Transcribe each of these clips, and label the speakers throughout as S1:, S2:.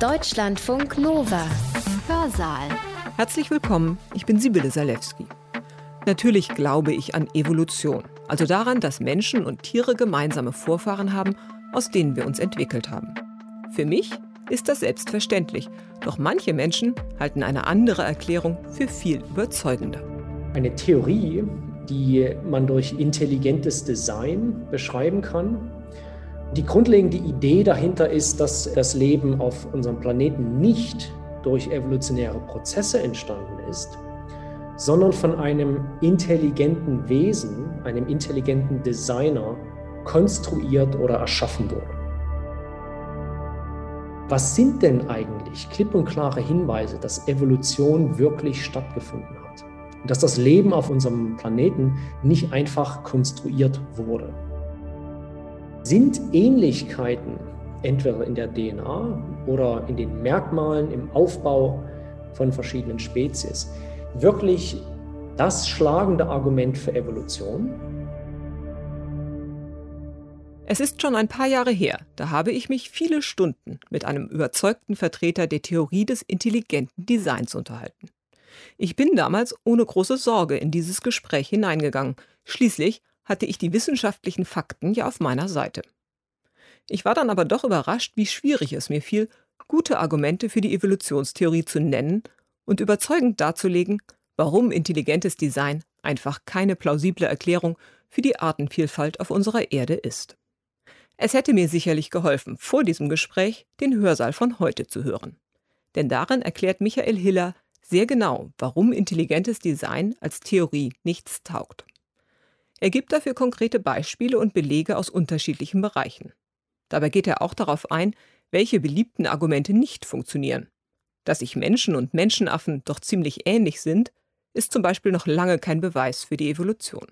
S1: Deutschlandfunk Nova. Hörsaal.
S2: Herzlich willkommen, ich bin Sibylle Salewski. Natürlich glaube ich an Evolution, also daran, dass Menschen und Tiere gemeinsame Vorfahren haben, aus denen wir uns entwickelt haben. Für mich ist das selbstverständlich, doch manche Menschen halten eine andere Erklärung für viel überzeugender.
S3: Eine Theorie, die man durch intelligentes Design beschreiben kann. Die grundlegende Idee dahinter ist, dass das Leben auf unserem Planeten nicht durch evolutionäre Prozesse entstanden ist, sondern von einem intelligenten Wesen, einem intelligenten Designer konstruiert oder erschaffen wurde. Was sind denn eigentlich klipp und klare Hinweise, dass Evolution wirklich stattgefunden hat? Und dass das Leben auf unserem Planeten nicht einfach konstruiert wurde? Sind Ähnlichkeiten entweder in der DNA oder in den Merkmalen, im Aufbau von verschiedenen Spezies wirklich das schlagende Argument für Evolution?
S2: Es ist schon ein paar Jahre her, da habe ich mich viele Stunden mit einem überzeugten Vertreter der Theorie des intelligenten Designs unterhalten. Ich bin damals ohne große Sorge in dieses Gespräch hineingegangen. Schließlich hatte ich die wissenschaftlichen Fakten ja auf meiner Seite. Ich war dann aber doch überrascht, wie schwierig es mir fiel, gute Argumente für die Evolutionstheorie zu nennen und überzeugend darzulegen, warum intelligentes Design einfach keine plausible Erklärung für die Artenvielfalt auf unserer Erde ist. Es hätte mir sicherlich geholfen, vor diesem Gespräch den Hörsaal von heute zu hören. Denn darin erklärt Michael Hiller sehr genau, warum intelligentes Design als Theorie nichts taugt. Er gibt dafür konkrete Beispiele und Belege aus unterschiedlichen Bereichen. Dabei geht er auch darauf ein, welche beliebten Argumente nicht funktionieren. Dass sich Menschen und Menschenaffen doch ziemlich ähnlich sind, ist zum Beispiel noch lange kein Beweis für die Evolution.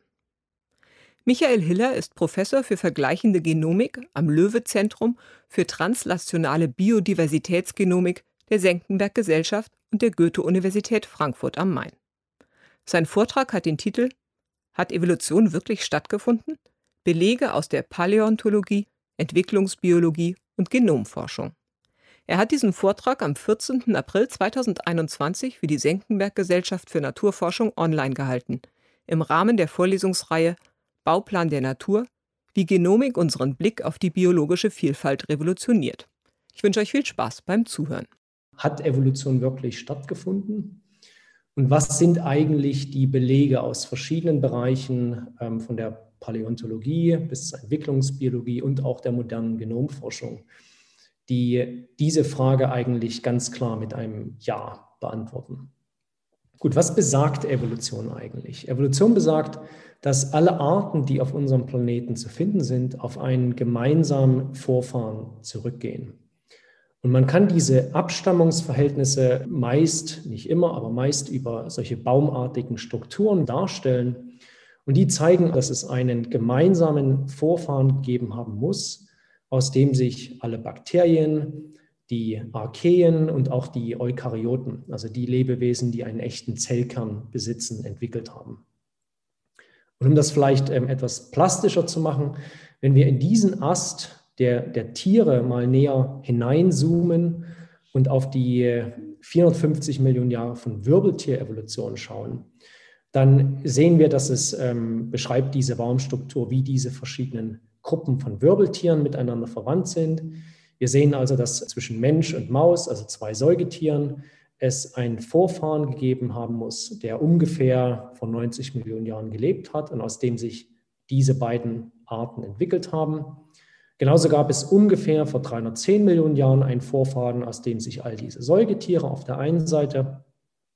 S2: Michael Hiller ist Professor für vergleichende Genomik am Löwe-Zentrum für translationale Biodiversitätsgenomik der Senckenberg Gesellschaft und der Goethe-Universität Frankfurt am Main. Sein Vortrag hat den Titel Hat Evolution wirklich stattgefunden? Belege aus der Paläontologie, Entwicklungsbiologie und Genomforschung. Er hat diesen Vortrag am 14. April 2021 für die Senckenberg Gesellschaft für Naturforschung online gehalten, im Rahmen der Vorlesungsreihe Bauplan der Natur, wie Genomik unseren Blick auf die biologische Vielfalt revolutioniert. Ich wünsche euch viel Spaß beim Zuhören.
S3: Hat Evolution wirklich stattgefunden? Und was sind eigentlich die Belege aus verschiedenen Bereichen, ähm, von der Paläontologie bis zur Entwicklungsbiologie und auch der modernen Genomforschung, die diese Frage eigentlich ganz klar mit einem Ja beantworten? Gut, was besagt Evolution eigentlich? Evolution besagt, dass alle Arten, die auf unserem Planeten zu finden sind, auf einen gemeinsamen Vorfahren zurückgehen. Und man kann diese Abstammungsverhältnisse meist, nicht immer, aber meist über solche baumartigen Strukturen darstellen. Und die zeigen, dass es einen gemeinsamen Vorfahren gegeben haben muss, aus dem sich alle Bakterien, die Archeen und auch die Eukaryoten, also die Lebewesen, die einen echten Zellkern besitzen, entwickelt haben. Und um das vielleicht ähm, etwas plastischer zu machen, wenn wir in diesen Ast der, der Tiere mal näher hineinzoomen und auf die 450 Millionen Jahre von Wirbeltierevolution schauen, dann sehen wir, dass es ähm, beschreibt diese Baumstruktur, wie diese verschiedenen Gruppen von Wirbeltieren miteinander verwandt sind. Wir sehen also, dass zwischen Mensch und Maus, also zwei Säugetieren, es einen Vorfahren gegeben haben muss, der ungefähr vor 90 Millionen Jahren gelebt hat und aus dem sich diese beiden Arten entwickelt haben. Genauso gab es ungefähr vor 310 Millionen Jahren einen Vorfahren, aus dem sich all diese Säugetiere auf der einen Seite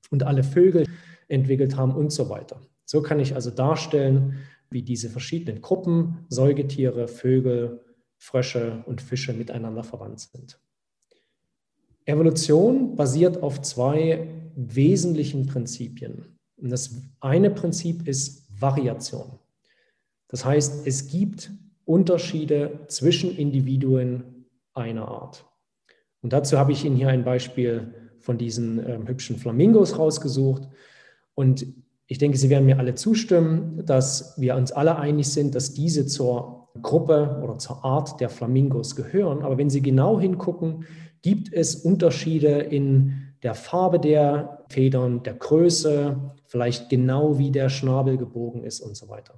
S3: und alle Vögel entwickelt haben und so weiter. So kann ich also darstellen, wie diese verschiedenen Gruppen, Säugetiere, Vögel, Frösche und Fische miteinander verwandt sind. Evolution basiert auf zwei wesentlichen Prinzipien. Und das eine Prinzip ist Variation. Das heißt, es gibt Unterschiede zwischen Individuen einer Art. Und dazu habe ich Ihnen hier ein Beispiel von diesen äh, hübschen Flamingos rausgesucht. Und Ich denke, Sie werden mir alle zustimmen, dass wir uns alle einig sind, dass diese zur Gruppe oder zur Art der Flamingos gehören. Aber wenn Sie genau hingucken, gibt es Unterschiede in der Farbe der Federn, der Größe, vielleicht genau wie der Schnabel gebogen ist und so weiter.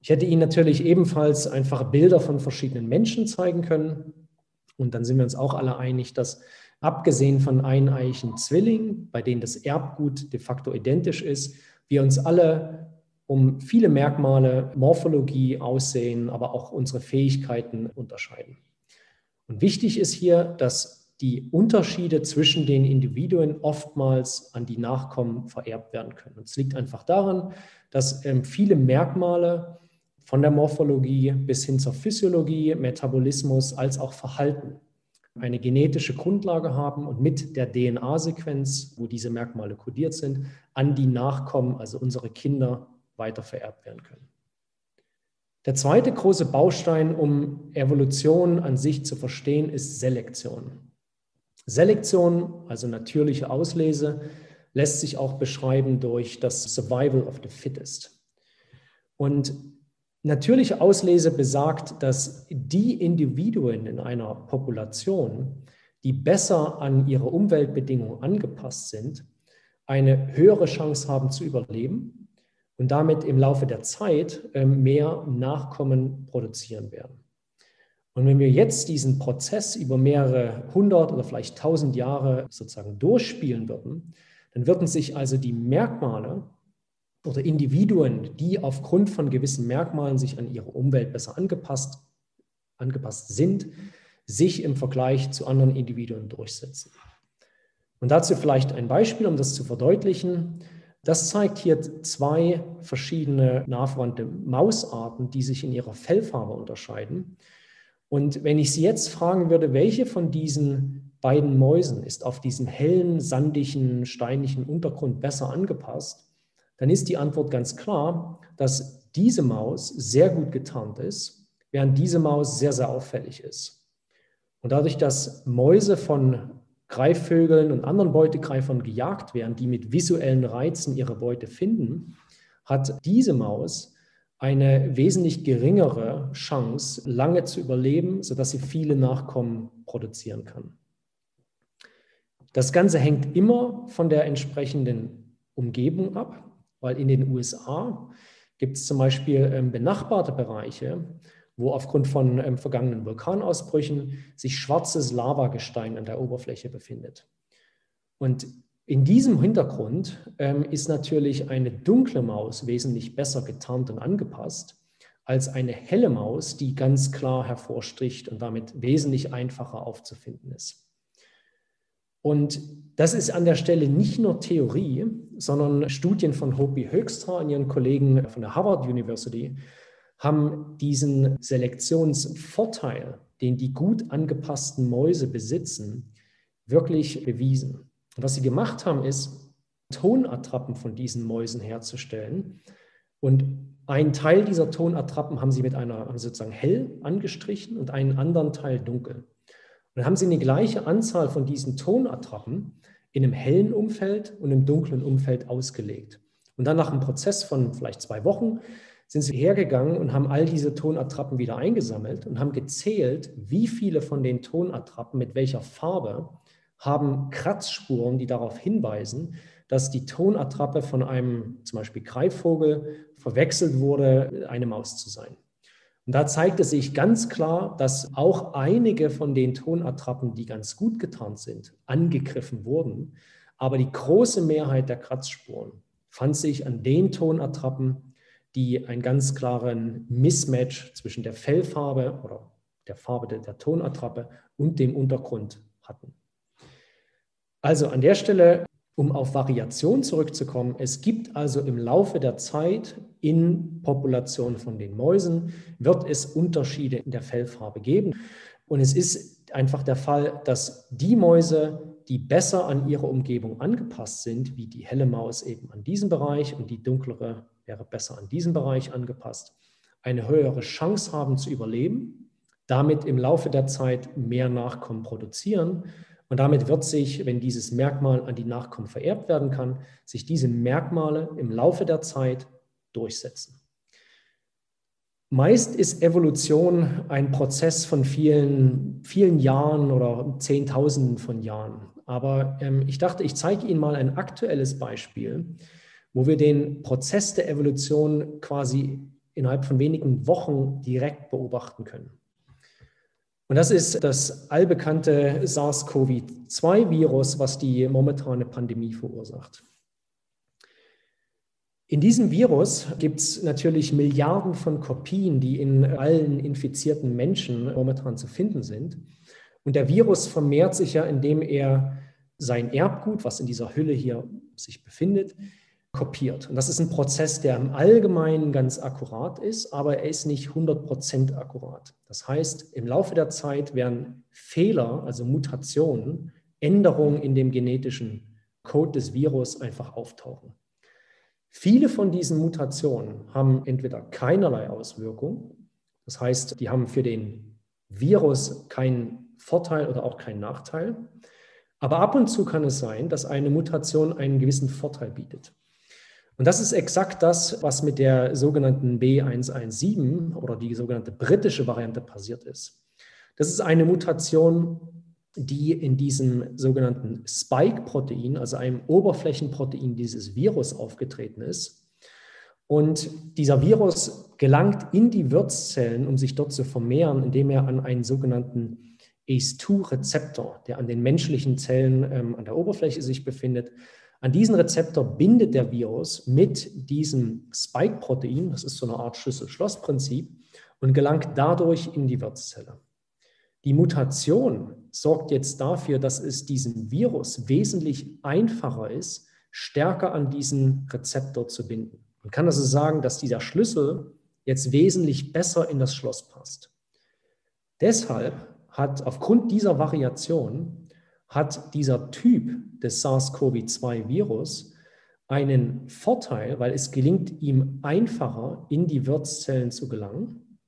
S3: Ich hätte Ihnen natürlich ebenfalls einfach Bilder von verschiedenen Menschen zeigen können. Und dann sind wir uns auch alle einig, dass abgesehen von eineichen Zwillingen, bei denen das Erbgut de facto identisch ist, wir uns alle um viele Merkmale, Morphologie, Aussehen, aber auch unsere Fähigkeiten unterscheiden. Und wichtig ist hier, dass die Unterschiede zwischen den Individuen oftmals an die Nachkommen vererbt werden können. Und es liegt einfach daran, dass ähm, viele Merkmale von der Morphologie bis hin zur Physiologie, Metabolismus als auch Verhalten eine genetische Grundlage haben und mit der DNA-Sequenz, wo diese Merkmale kodiert sind, an die Nachkommen, also unsere Kinder, weiter vererbt werden können. Der zweite große Baustein, um Evolution an sich zu verstehen, ist Selektion. Selektion, also natürliche Auslese, lässt sich auch beschreiben durch das Survival of the Fittest. Und Natürliche Auslese besagt, dass die Individuen in einer Population, die besser an ihre Umweltbedingungen angepasst sind, eine höhere Chance haben zu überleben und damit im Laufe der Zeit ähm, mehr Nachkommen produzieren werden. Und wenn wir jetzt diesen Prozess über mehrere hundert oder vielleicht tausend Jahre sozusagen durchspielen würden, dann würden sich also die Merkmale oder Individuen, die aufgrund von gewissen Merkmalen sich an ihre Umwelt besser angepasst, angepasst sind, sich im Vergleich zu anderen Individuen durchsetzen. Und dazu vielleicht ein Beispiel, um das zu verdeutlichen. Das zeigt hier zwei verschiedene nachverwandte Mausarten, die sich in ihrer Fellfarbe unterscheiden. Und wenn ich Sie jetzt fragen würde, welche von diesen beiden Mäusen ist auf diesem hellen, sandigen, steinigen Untergrund besser angepasst, dann ist die Antwort ganz klar, dass diese Maus sehr gut getarnt ist, während diese Maus sehr, sehr auffällig ist. Und dadurch, dass Mäuse von Greifvögeln und anderen Beutegreifern gejagt werden, die mit visuellen Reizen ihre Beute finden, hat diese Maus eine wesentlich geringere Chance, lange zu überleben, sodass sie viele Nachkommen produzieren kann. Das Ganze hängt immer von der entsprechenden Umgebung ab. Weil in den USA gibt es zum Beispiel ähm, benachbarte Bereiche, wo aufgrund von ähm, vergangenen Vulkanausbrüchen sich schwarzes Lavagestein an der Oberfläche befindet. Und in diesem Hintergrund ähm, ist natürlich eine dunkle Maus wesentlich besser getarnt und angepasst als eine helle Maus, die ganz klar hervorstricht und damit wesentlich einfacher aufzufinden ist. Und das ist an der Stelle nicht nur Theorie, sondern Studien von Hopi Högstra und ihren Kollegen von der Harvard University haben diesen Selektionsvorteil, den die gut angepassten Mäuse besitzen, wirklich bewiesen. Und was sie gemacht haben, ist, Tonattrappen von diesen Mäusen herzustellen. Und einen Teil dieser Tonattrappen haben sie mit einer haben sozusagen hell angestrichen und einen anderen Teil dunkel dann haben Sie eine gleiche Anzahl von diesen Tonattrappen in einem hellen Umfeld und im dunklen Umfeld ausgelegt. Und dann nach einem Prozess von vielleicht zwei Wochen sind sie hergegangen und haben all diese Tonattrappen wieder eingesammelt und haben gezählt, wie viele von den Tonattrappen mit welcher Farbe haben Kratzspuren, die darauf hinweisen, dass die Tonattrappe von einem zum Beispiel Greifvogel verwechselt wurde, eine Maus zu sein. Und da zeigte sich ganz klar, dass auch einige von den Tonattrappen, die ganz gut getarnt sind, angegriffen wurden. Aber die große Mehrheit der Kratzspuren fand sich an den Tonattrappen, die einen ganz klaren Mismatch zwischen der Fellfarbe oder der Farbe der, der Tonattrappe und dem Untergrund hatten. Also an der Stelle um auf Variation zurückzukommen, es gibt also im Laufe der Zeit in Populationen von den Mäusen, wird es Unterschiede in der Fellfarbe geben. Und es ist einfach der Fall, dass die Mäuse, die besser an ihre Umgebung angepasst sind, wie die helle Maus eben an diesem Bereich und die dunklere wäre besser an diesem Bereich angepasst, eine höhere Chance haben zu überleben, damit im Laufe der Zeit mehr Nachkommen produzieren Und damit wird sich, wenn dieses Merkmal an die Nachkommen vererbt werden kann, sich diese Merkmale im Laufe der Zeit durchsetzen. Meist ist Evolution ein Prozess von vielen, vielen Jahren oder Zehntausenden von Jahren. Aber ähm, ich dachte, ich zeige Ihnen mal ein aktuelles Beispiel, wo wir den Prozess der Evolution quasi innerhalb von wenigen Wochen direkt beobachten können. Und das ist das allbekannte SARS-CoV-2-Virus, was die momentane Pandemie verursacht. In diesem Virus gibt es natürlich Milliarden von Kopien, die in allen infizierten Menschen momentan zu finden sind. Und der Virus vermehrt sich ja, indem er sein Erbgut, was in dieser Hülle hier sich befindet, kopiert. Und das ist ein Prozess, der im Allgemeinen ganz akkurat ist, aber er ist nicht 100% akkurat. Das heißt, im Laufe der Zeit werden Fehler, also Mutationen, Änderungen in dem genetischen Code des Virus einfach auftauchen. Viele von diesen Mutationen haben entweder keinerlei Auswirkung, das heißt, die haben für den Virus keinen Vorteil oder auch keinen Nachteil. Aber ab und zu kann es sein, dass eine Mutation einen gewissen Vorteil bietet. Und das ist exakt das, was mit der sogenannten B117 oder die sogenannte britische Variante passiert ist. Das ist eine Mutation, die in diesem sogenannten Spike-Protein, also einem Oberflächenprotein dieses Virus aufgetreten ist. Und dieser Virus gelangt in die Wirtszellen, um sich dort zu vermehren, indem er an einen sogenannten ACE2-Rezeptor, der an den menschlichen Zellen ähm, an der Oberfläche sich befindet, an diesen Rezeptor bindet der Virus mit diesem Spike-Protein, das ist so eine Art Schlüssel-Schloss-Prinzip, und gelangt dadurch in die Wirtszelle. Die Mutation sorgt jetzt dafür, dass es diesem Virus wesentlich einfacher ist, stärker an diesen Rezeptor zu binden. Man kann also sagen, dass dieser Schlüssel jetzt wesentlich besser in das Schloss passt. Deshalb hat aufgrund dieser Variation hat dieser Typ des SARS-CoV-2-Virus einen Vorteil, weil es gelingt ihm einfacher, in die Wirtszellen zu gelangen.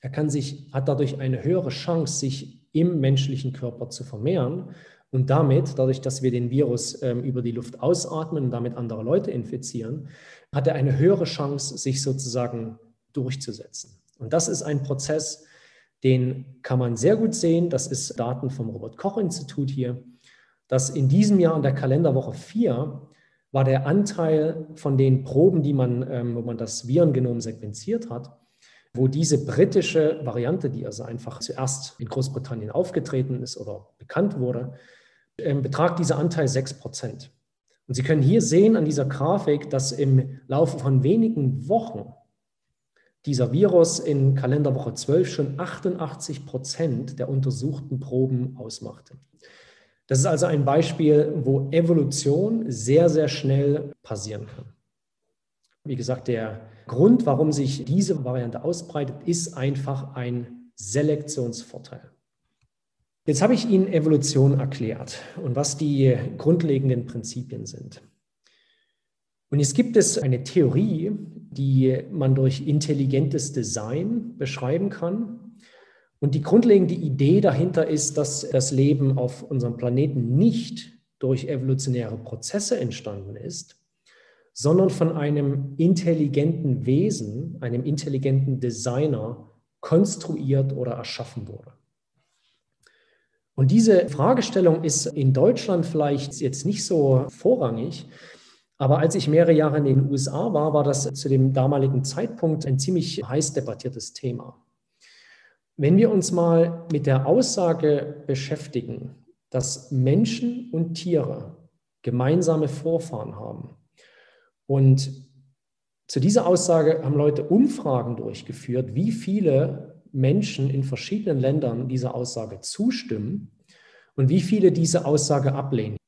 S3: Er kann sich, hat dadurch eine höhere Chance, sich im menschlichen Körper zu vermehren und damit, dadurch, dass wir den Virus ähm, über die Luft ausatmen und damit andere Leute infizieren, hat er eine höhere Chance, sich sozusagen durchzusetzen. Und das ist ein Prozess, den kann man sehr gut sehen. Das ist Daten vom Robert Koch Institut hier, dass in diesem Jahr in der Kalenderwoche 4 war der Anteil von den Proben, die man, ähm, wo man das Virengenom sequenziert hat, wo diese britische Variante, die also einfach zuerst in Großbritannien aufgetreten ist oder bekannt wurde, ähm, betragt dieser Anteil 6 Prozent. Und Sie können hier sehen an dieser Grafik, dass im Laufe von wenigen Wochen dieser Virus in Kalenderwoche 12 schon 88 Prozent der untersuchten Proben ausmachte. Das ist also ein Beispiel, wo Evolution sehr, sehr schnell passieren kann. Wie gesagt, der Grund, warum sich diese Variante ausbreitet, ist einfach ein Selektionsvorteil. Jetzt habe ich Ihnen Evolution erklärt und was die grundlegenden Prinzipien sind. Und jetzt gibt es eine Theorie, die man durch intelligentes Design beschreiben kann. Und die grundlegende Idee dahinter ist, dass das Leben auf unserem Planeten nicht durch evolutionäre Prozesse entstanden ist, sondern von einem intelligenten Wesen, einem intelligenten Designer konstruiert oder erschaffen wurde. Und diese Fragestellung ist in Deutschland vielleicht jetzt nicht so vorrangig, aber als ich mehrere Jahre in den USA war, war das zu dem damaligen Zeitpunkt ein ziemlich heiß debattiertes Thema. Wenn wir uns mal mit der Aussage beschäftigen, dass Menschen und Tiere gemeinsame Vorfahren haben, und zu dieser Aussage haben Leute Umfragen durchgeführt, wie viele Menschen in verschiedenen Ländern dieser Aussage zustimmen und wie viele diese Aussage ablehnen.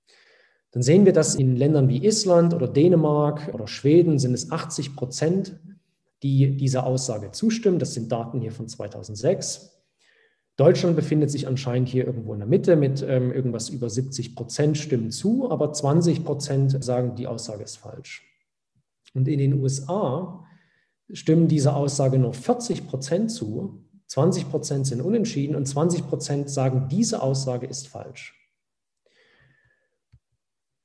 S3: Dann sehen wir, dass in Ländern wie Island oder Dänemark oder Schweden sind es 80 Prozent, die dieser Aussage zustimmen. Das sind Daten hier von 2006. Deutschland befindet sich anscheinend hier irgendwo in der Mitte mit ähm, irgendwas über 70 Prozent stimmen zu, aber 20 Prozent sagen, die Aussage ist falsch. Und in den USA stimmen dieser Aussage nur 40 Prozent zu, 20 Prozent sind unentschieden und 20 Prozent sagen, diese Aussage ist falsch.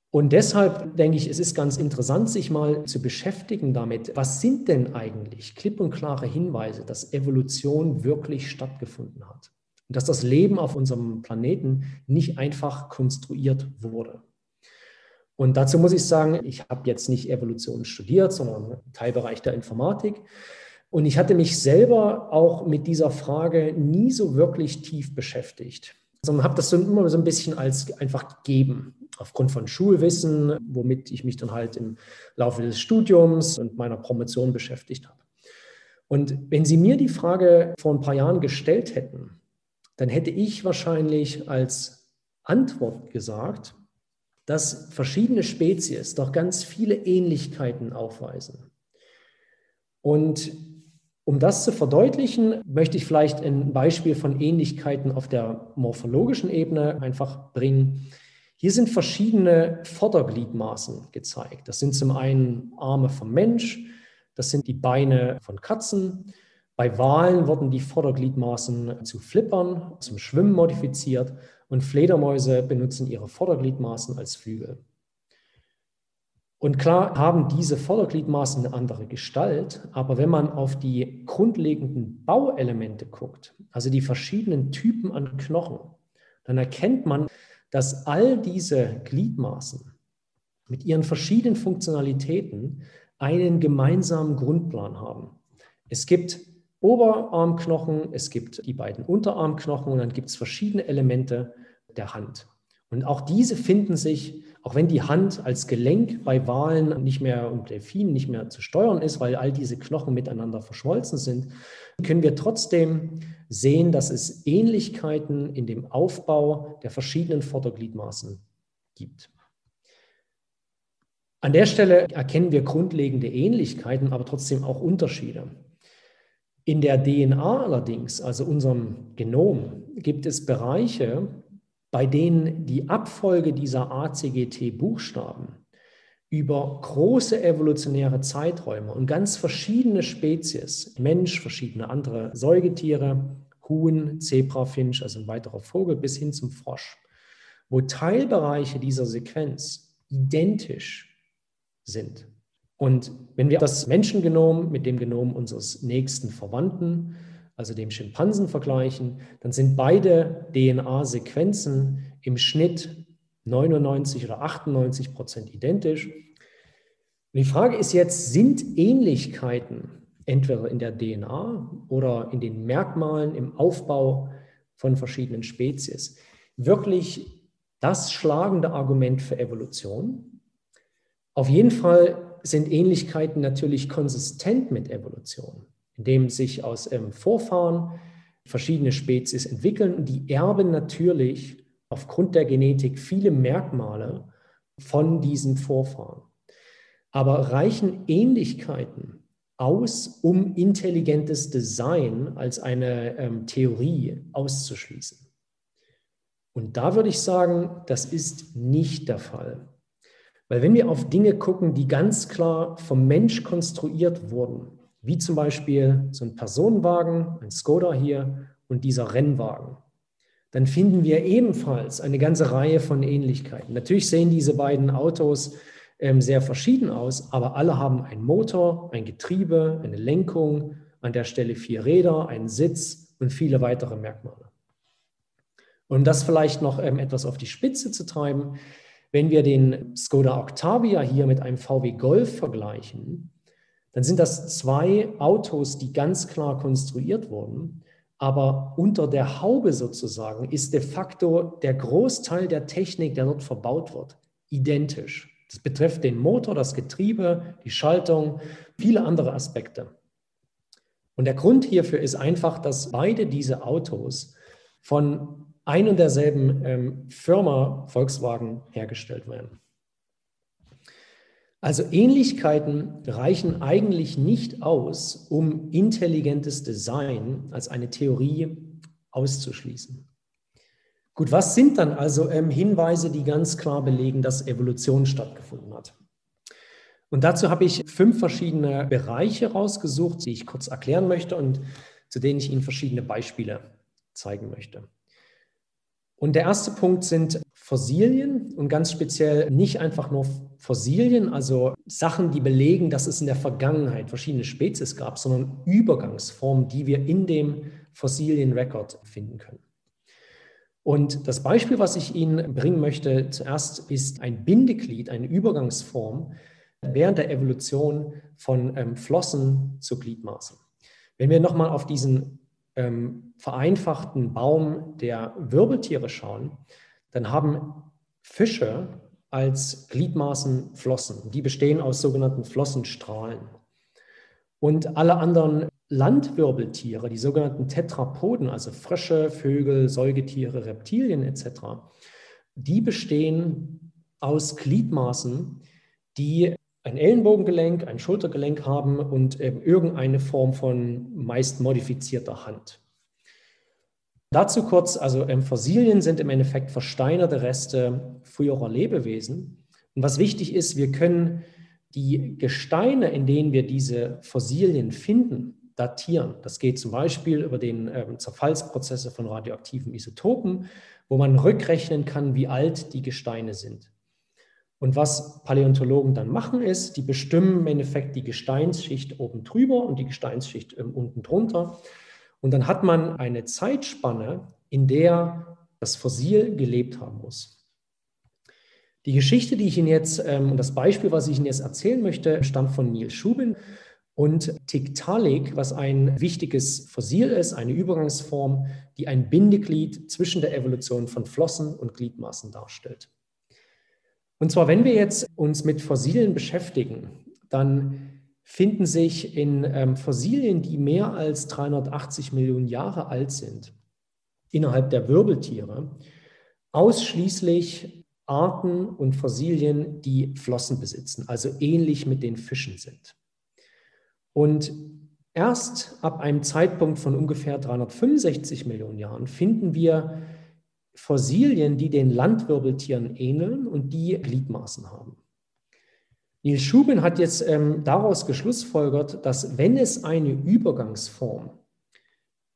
S3: Und deshalb denke ich, es ist ganz interessant, sich mal zu beschäftigen damit, was sind denn eigentlich klipp und klare Hinweise, dass Evolution wirklich stattgefunden hat und dass das Leben auf unserem Planeten nicht einfach konstruiert wurde. Und dazu muss ich sagen, ich habe jetzt nicht Evolution studiert, sondern Teilbereich der Informatik. Und ich hatte mich selber auch mit dieser Frage nie so wirklich tief beschäftigt, sondern habe das so immer so ein bisschen als einfach gegeben, aufgrund von Schulwissen, womit ich mich dann halt im Laufe des Studiums und meiner Promotion beschäftigt habe. Und wenn Sie mir die Frage vor ein paar Jahren gestellt hätten, dann hätte ich wahrscheinlich als Antwort gesagt, dass verschiedene Spezies doch ganz viele Ähnlichkeiten aufweisen. Und um das zu verdeutlichen, möchte ich vielleicht ein Beispiel von Ähnlichkeiten auf der morphologischen Ebene einfach bringen. Hier sind verschiedene Vordergliedmaßen gezeigt. Das sind zum einen Arme vom Mensch, das sind die Beine von Katzen. Bei Walen wurden die Vordergliedmaßen zu Flippern, zum Schwimmen modifiziert und Fledermäuse benutzen ihre Vordergliedmaßen als Flügel. Und klar haben diese Vordergliedmaßen eine andere Gestalt, aber wenn man auf die grundlegenden Bauelemente guckt, also die verschiedenen Typen an Knochen, dann erkennt man, dass all diese Gliedmaßen mit ihren verschiedenen Funktionalitäten einen gemeinsamen Grundplan haben. Es gibt Oberarmknochen, es gibt die beiden Unterarmknochen und dann gibt es verschiedene Elemente der Hand. Und auch diese finden sich, auch wenn die Hand als Gelenk bei Walen nicht mehr und Delfinen nicht mehr zu steuern ist, weil all diese Knochen miteinander verschmolzen sind, können wir trotzdem sehen, dass es Ähnlichkeiten in dem Aufbau der verschiedenen Vordergliedmaßen gibt. An der Stelle erkennen wir grundlegende Ähnlichkeiten, aber trotzdem auch Unterschiede. In der DNA allerdings, also unserem Genom, gibt es Bereiche, bei denen die Abfolge dieser ACGT-Buchstaben über große evolutionäre Zeiträume und ganz verschiedene Spezies, Mensch, verschiedene andere Säugetiere, Huhn, Zebrafinch, also ein weiterer Vogel, bis hin zum Frosch, wo Teilbereiche dieser Sequenz identisch sind. Und wenn wir das Menschengenom mit dem Genom unseres nächsten Verwandten, also dem Schimpansen, vergleichen, dann sind beide DNA-Sequenzen im Schnitt 99 oder 98 Prozent identisch. Und die Frage ist jetzt, sind Ähnlichkeiten entweder in der DNA oder in den Merkmalen im Aufbau von verschiedenen Spezies wirklich das schlagende Argument für Evolution? Auf jeden Fall sind Ähnlichkeiten natürlich konsistent mit Evolution, indem sich aus ähm, Vorfahren verschiedene Spezies entwickeln die erben natürlich aufgrund der Genetik viele Merkmale von diesen Vorfahren. Aber reichen Ähnlichkeiten aus, um intelligentes Design als eine ähm, Theorie auszuschließen? Und da würde ich sagen, das ist nicht der Fall. Weil wenn wir auf Dinge gucken, die ganz klar vom Mensch konstruiert wurden, wie zum Beispiel so ein Personenwagen, ein Skoda hier und dieser Rennwagen, dann finden wir ebenfalls eine ganze Reihe von Ähnlichkeiten. Natürlich sehen diese beiden Autos ähm, sehr verschieden aus, aber alle haben einen Motor, ein Getriebe, eine Lenkung, an der Stelle vier Räder, einen Sitz und viele weitere Merkmale. Um das vielleicht noch ähm, etwas auf die Spitze zu treiben, wenn wir den Skoda Octavia hier mit einem VW Golf vergleichen, dann sind das zwei Autos, die ganz klar konstruiert wurden. Aber unter der Haube sozusagen ist de facto der Großteil der Technik, der dort verbaut wird, identisch. Das betrifft den Motor, das Getriebe, die Schaltung, viele andere Aspekte. Und der Grund hierfür ist einfach, dass beide diese Autos von ein und derselben ähm, Firma Volkswagen hergestellt werden. Also Ähnlichkeiten reichen eigentlich nicht aus, um intelligentes Design als eine Theorie auszuschließen. Gut, was sind dann also ähm, Hinweise, die ganz klar belegen, dass Evolution stattgefunden hat? Und dazu habe ich fünf verschiedene Bereiche rausgesucht, die ich kurz erklären möchte und zu denen ich Ihnen verschiedene Beispiele zeigen möchte. Und der erste Punkt sind Fossilien und ganz speziell nicht einfach nur Fossilien, also Sachen, die belegen, dass es in der Vergangenheit verschiedene Spezies gab, sondern Übergangsformen, die wir in dem Fossilienrekord finden können. Und das Beispiel, was ich Ihnen bringen möchte, zuerst ist ein Bindeglied, eine Übergangsform während der Evolution von ähm, Flossen zu Gliedmaßen. Wenn wir nochmal auf diesen ähm, vereinfachten Baum der Wirbeltiere schauen, dann haben Fische als Gliedmaßen Flossen. Die bestehen aus sogenannten Flossenstrahlen. Und alle anderen Landwirbeltiere, die sogenannten Tetrapoden, also Frösche, Vögel, Säugetiere, Reptilien etc., die bestehen aus Gliedmaßen, die ein Ellenbogengelenk, ein Schultergelenk haben und eben irgendeine Form von meist modifizierter Hand. Dazu kurz, also ähm, Fossilien sind im Endeffekt versteinerte Reste früherer Lebewesen. Und was wichtig ist, wir können die Gesteine, in denen wir diese Fossilien finden, datieren. Das geht zum Beispiel über den ähm, Zerfallsprozesse von radioaktiven Isotopen, wo man rückrechnen kann, wie alt die Gesteine sind. Und was Paläontologen dann machen, ist, die bestimmen im Endeffekt die Gesteinsschicht oben drüber und die Gesteinsschicht ähm, unten drunter. Und dann hat man eine Zeitspanne, in der das Fossil gelebt haben muss. Die Geschichte, die ich Ihnen jetzt, ähm, und das Beispiel, was ich Ihnen jetzt erzählen möchte, stammt von Neil Schubin und Tiktaalik, was ein wichtiges Fossil ist, eine Übergangsform, die ein Bindeglied zwischen der Evolution von Flossen und Gliedmaßen darstellt. Und zwar, wenn wir jetzt uns mit Fossilien beschäftigen, dann finden sich in ähm, Fossilien, die mehr als 380 Millionen Jahre alt sind, innerhalb der Wirbeltiere, ausschließlich Arten und Fossilien, die Flossen besitzen, also ähnlich mit den Fischen sind. Und erst ab einem Zeitpunkt von ungefähr 365 Millionen Jahren finden wir Fossilien, die den Landwirbeltieren ähneln und die Gliedmaßen haben. Niels Schubin hat jetzt ähm, daraus geschlussfolgert, dass wenn es eine Übergangsform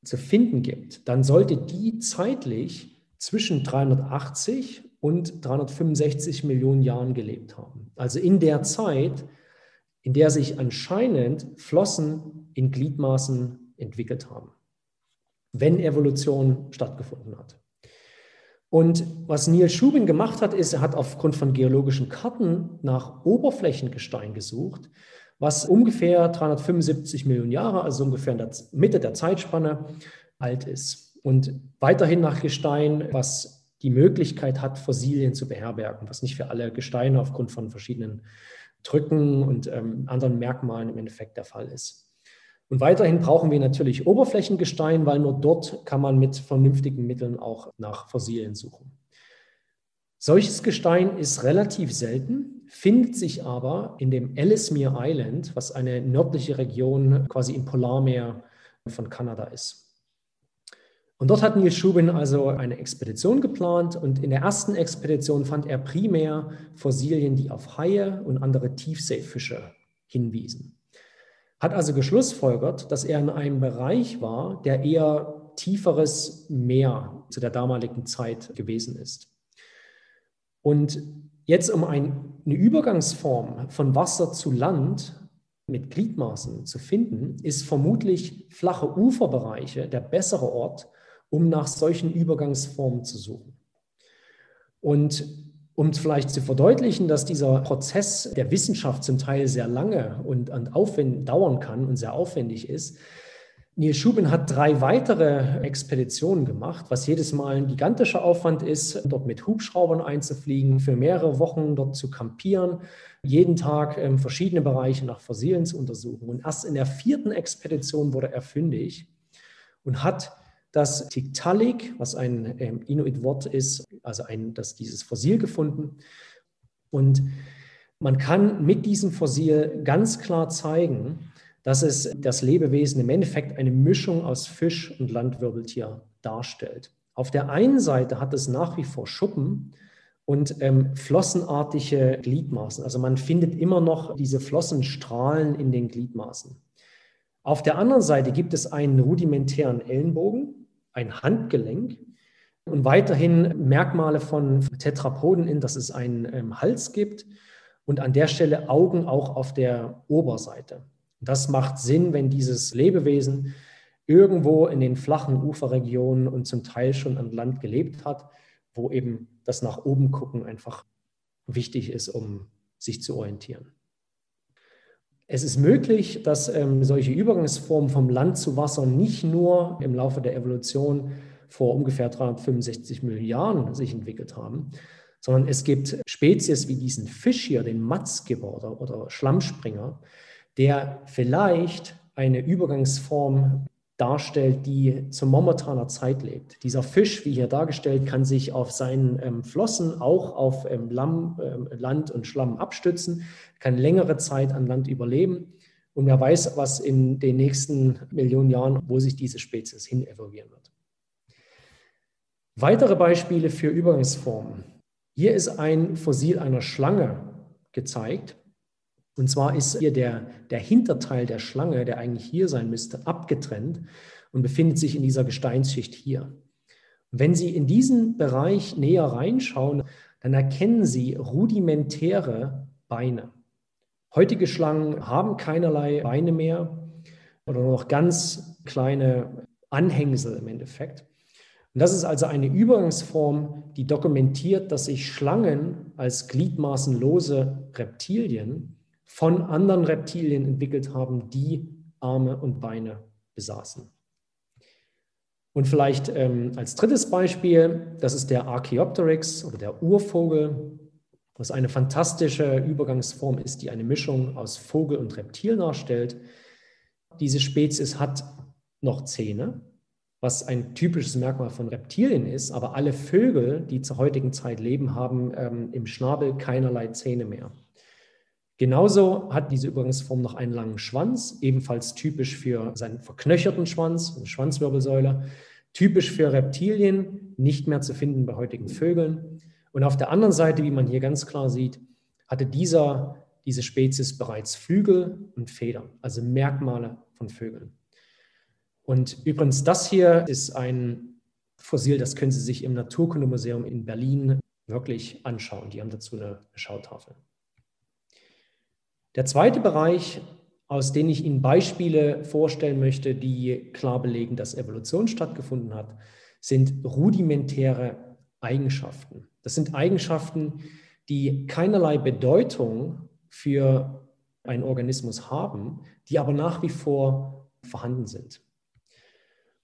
S3: zu finden gibt, dann sollte die zeitlich zwischen 380 und 365 Millionen Jahren gelebt haben. Also in der Zeit, in der sich anscheinend Flossen in Gliedmaßen entwickelt haben, wenn Evolution stattgefunden hat. Und was Neil Schubin gemacht hat, ist, er hat aufgrund von geologischen Karten nach Oberflächengestein gesucht, was ungefähr 375 Millionen Jahre, also ungefähr in der Mitte der Zeitspanne, alt ist. Und weiterhin nach Gestein, was die Möglichkeit hat, Fossilien zu beherbergen, was nicht für alle Gesteine aufgrund von verschiedenen Drücken und ähm, anderen Merkmalen im Endeffekt der Fall ist. Und weiterhin brauchen wir natürlich Oberflächengestein, weil nur dort kann man mit vernünftigen Mitteln auch nach Fossilien suchen. Solches Gestein ist relativ selten, findet sich aber in dem Ellesmere Island, was eine nördliche Region quasi im Polarmeer von Kanada ist. Und dort hat Neil Schubin also eine Expedition geplant und in der ersten Expedition fand er primär Fossilien, die auf Haie und andere Tiefseefische hinwiesen. Hat also geschlussfolgert, dass er in einem Bereich war, der eher tieferes Meer zu der damaligen Zeit gewesen ist. Und jetzt, um ein, eine Übergangsform von Wasser zu Land mit Gliedmaßen zu finden, ist vermutlich flache Uferbereiche der bessere Ort, um nach solchen Übergangsformen zu suchen. Und um vielleicht zu verdeutlichen, dass dieser Prozess der Wissenschaft zum Teil sehr lange und, und aufwend, dauern kann und sehr aufwendig ist, Neil Schubin hat drei weitere Expeditionen gemacht, was jedes Mal ein gigantischer Aufwand ist, dort mit Hubschraubern einzufliegen, für mehrere Wochen dort zu kampieren, jeden Tag ähm, verschiedene Bereiche nach Fossilien zu untersuchen. Und erst in der vierten Expedition wurde er fündig und hat das Tiktaalik, was ein ähm, Inuit-Wort ist, also ein, das dieses Fossil gefunden. Und man kann mit diesem Fossil ganz klar zeigen, dass es das Lebewesen im Endeffekt eine Mischung aus Fisch und Landwirbeltier darstellt. Auf der einen Seite hat es nach wie vor Schuppen und ähm, flossenartige Gliedmaßen. Also man findet immer noch diese Flossenstrahlen in den Gliedmaßen. Auf der anderen Seite gibt es einen rudimentären Ellenbogen, ein Handgelenk, Und weiterhin Merkmale von Tetrapoden, in, dass es einen ähm, Hals gibt und an der Stelle Augen auch auf der Oberseite. Das macht Sinn, wenn dieses Lebewesen irgendwo in den flachen Uferregionen und zum Teil schon an Land gelebt hat, wo eben das nach oben gucken einfach wichtig ist, um sich zu orientieren. Es ist möglich, dass ähm, solche Übergangsformen vom Land zu Wasser nicht nur im Laufe der Evolution vor ungefähr 365 Millionen Jahren sich entwickelt haben, sondern es gibt Spezies wie diesen Fisch hier, den Matzgibber oder, oder Schlammspringer, der vielleicht eine Übergangsform darstellt, die zu momentaner Zeit lebt. Dieser Fisch, wie hier dargestellt, kann sich auf seinen ähm, Flossen auch auf ähm, Lamm, ähm, Land und Schlamm abstützen, kann längere Zeit an Land überleben. Und wer weiß, was in den nächsten Millionen Jahren, wo sich diese Spezies hin evolvieren wird. Weitere Beispiele für Übergangsformen. Hier ist ein Fossil einer Schlange gezeigt. Und zwar ist hier der, der Hinterteil der Schlange, der eigentlich hier sein müsste, abgetrennt und befindet sich in dieser Gesteinsschicht hier. wenn Sie in diesen Bereich näher reinschauen, dann erkennen Sie rudimentäre Beine. Heutige Schlangen haben keinerlei Beine mehr oder nur noch ganz kleine Anhängsel im Endeffekt. Und das ist also eine Übergangsform, die dokumentiert, dass sich Schlangen als gliedmaßenlose Reptilien von anderen Reptilien entwickelt haben, die Arme und Beine besaßen. Und vielleicht ähm, als drittes Beispiel, das ist der Archaeopteryx oder der Urvogel, was eine fantastische Übergangsform ist, die eine Mischung aus Vogel und Reptil darstellt. Diese Spezies hat noch Zähne, was ein typisches Merkmal von Reptilien ist, aber alle Vögel, die zur heutigen Zeit leben, haben ähm, im Schnabel keinerlei Zähne mehr. Genauso hat diese Übergangsform noch einen langen Schwanz, ebenfalls typisch für seinen verknöcherten Schwanz, eine Schwanzwirbelsäule, typisch für Reptilien, nicht mehr zu finden bei heutigen Vögeln. Und auf der anderen Seite, wie man hier ganz klar sieht, hatte dieser, diese Spezies bereits Flügel und Federn, also Merkmale von Vögeln. Und übrigens, das hier ist ein Fossil, das können Sie sich im Naturkundemuseum in Berlin wirklich anschauen. Die haben dazu eine Schautafel. Der zweite Bereich, aus dem ich Ihnen Beispiele vorstellen möchte, die klar belegen, dass Evolution stattgefunden hat, sind rudimentäre Eigenschaften. Das sind Eigenschaften, die keinerlei Bedeutung für einen Organismus haben, die aber nach wie vor vorhanden sind.